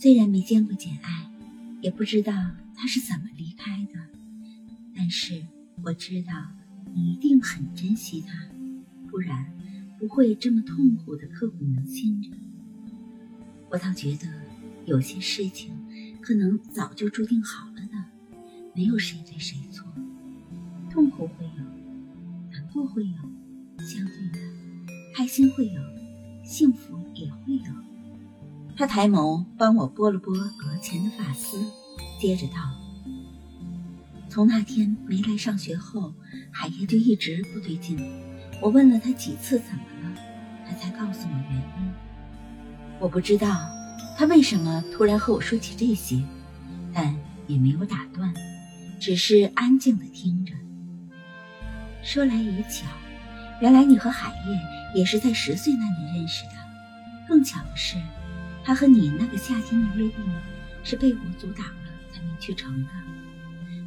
虽然没见过简爱，也不知道她是怎么离开的，但是我知道你一定很珍惜她，不然不会这么痛苦的刻骨铭心着。我倒觉得有些事情可能早就注定好了的，没有谁对谁错，痛苦会有，难过会有，相对的，开心会有，幸福也会有。他抬眸帮我拨了拨额前的发丝，接着道：“从那天没来上学后，海叶就一直不对劲。我问了他几次怎么了，他才告诉我原因。”我不知道他为什么突然和我说起这些，但也没有打断，只是安静的听着。说来也巧，原来你和海燕也是在十岁那年认识的。更巧的是，他和你那个夏天的约定是被我阻挡了才没去成的。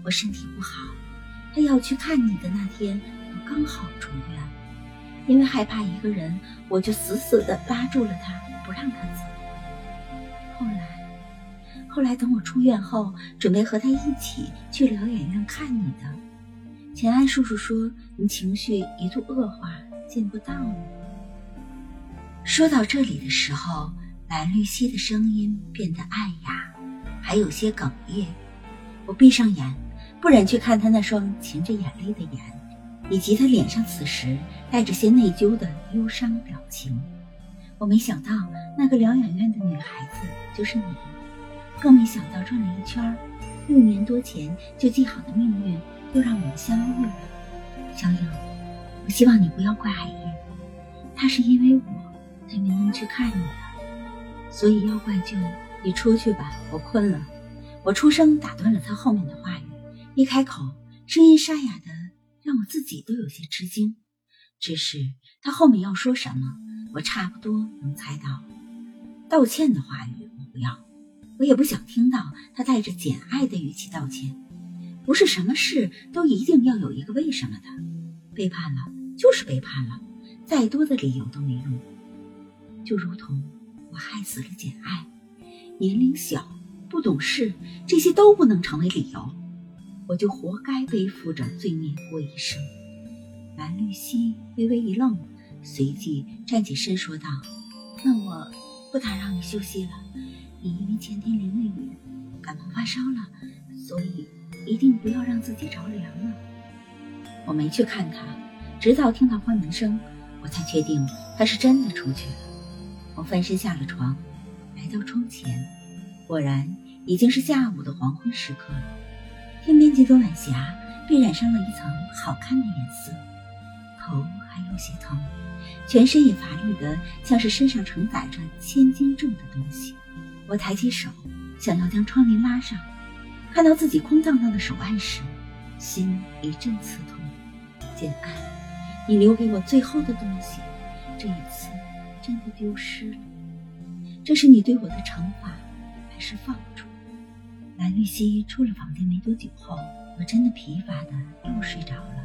我身体不好，他要去看你的那天，我刚好出院，因为害怕一个人，我就死死的拉住了他。不让他走。后来，后来等我出院后，准备和他一起去疗养院看你的。钱安叔叔说你情绪一度恶化，见不到你。说到这里的时候，蓝绿溪的声音变得暗哑，还有些哽咽。我闭上眼，不忍去看他那双噙着眼泪的眼，以及他脸上此时带着些内疚的忧伤表情。我没想到那个疗养院的女孩子就是你，更没想到转了一圈，六年多前就记好的命运又让我们相遇了。小影，我希望你不要怪海燕，她是因为我才没能去看你，所以妖怪就你出去吧，我困了。我出声打断了他后面的话语，一开口，声音沙哑的让我自己都有些吃惊。只是他后面要说什么？我差不多能猜到，道歉的话语我不要，我也不想听到他带着简爱的语气道歉。不是什么事都一定要有一个为什么的，背叛了就是背叛了，再多的理由都没用。就如同我害死了简爱，年龄小不懂事，这些都不能成为理由，我就活该背负着罪孽过一生。蓝绿溪微微一愣。随即站起身说道：“那我不打扰你休息了。你因为前天淋了雨，感冒发烧了，所以一定不要让自己着凉了。”我没去看他，直到听到关门声，我才确定他是真的出去了。我翻身下了床，来到窗前，果然已经是下午的黄昏时刻了。天边几朵晚霞被染上了一层好看的颜色，头还有些疼。全身也乏力的，像是身上承载着千斤重的东西。我抬起手，想要将窗帘拉上，看到自己空荡荡的手腕时，心一阵刺痛。简爱，你留给我最后的东西，这一次真的丢失了。这是你对我的惩罚，还是放逐？蓝玉溪出了房间没多久后，我真的疲乏的又睡着了。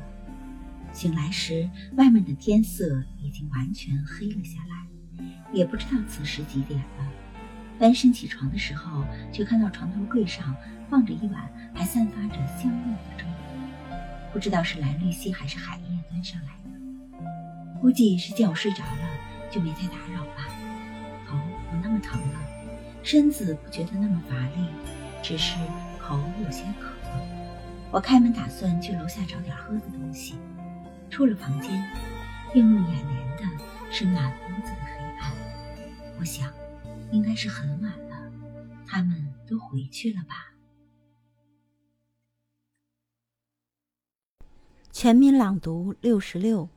醒来时，外面的天色已经完全黑了下来，也不知道此时几点了。翻身起床的时候，却看到床头柜上放着一碗还散发着香味的粥，不知道是蓝绿溪还是海燕端上来的。估计是见我睡着了，就没再打扰吧。头不那么疼了，身子不觉得那么乏力，只是口有些渴。我开门打算去楼下找点喝的东西。出了房间，映入眼帘的是满屋子的黑暗。我想，应该是很晚了，他们都回去了吧。全民朗读六十六。